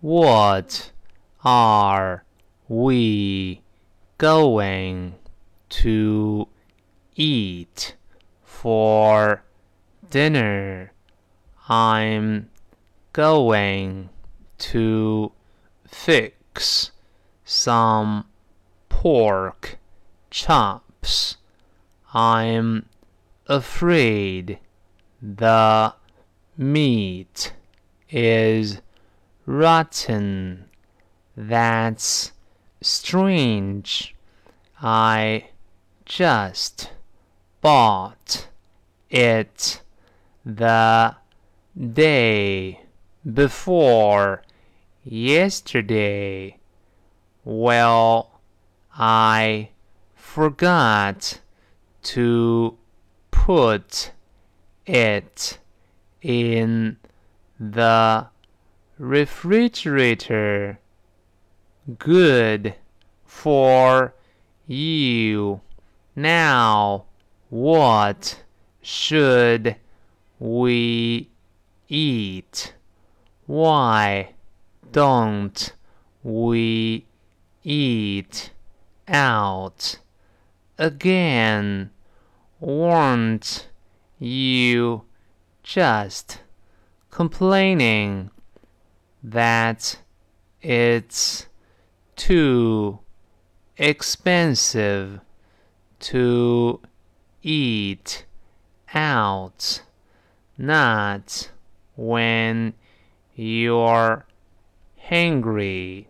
What are we going to eat for dinner? I'm going to fix some pork chops. I'm afraid the meat is rotten. That's strange. I just bought it the day before yesterday. Well, I forgot to put it in the refrigerator. Good for you. Now, what should we eat? Why don't we eat out again? Weren't you just complaining that it's too expensive to eat out, not when you're hungry.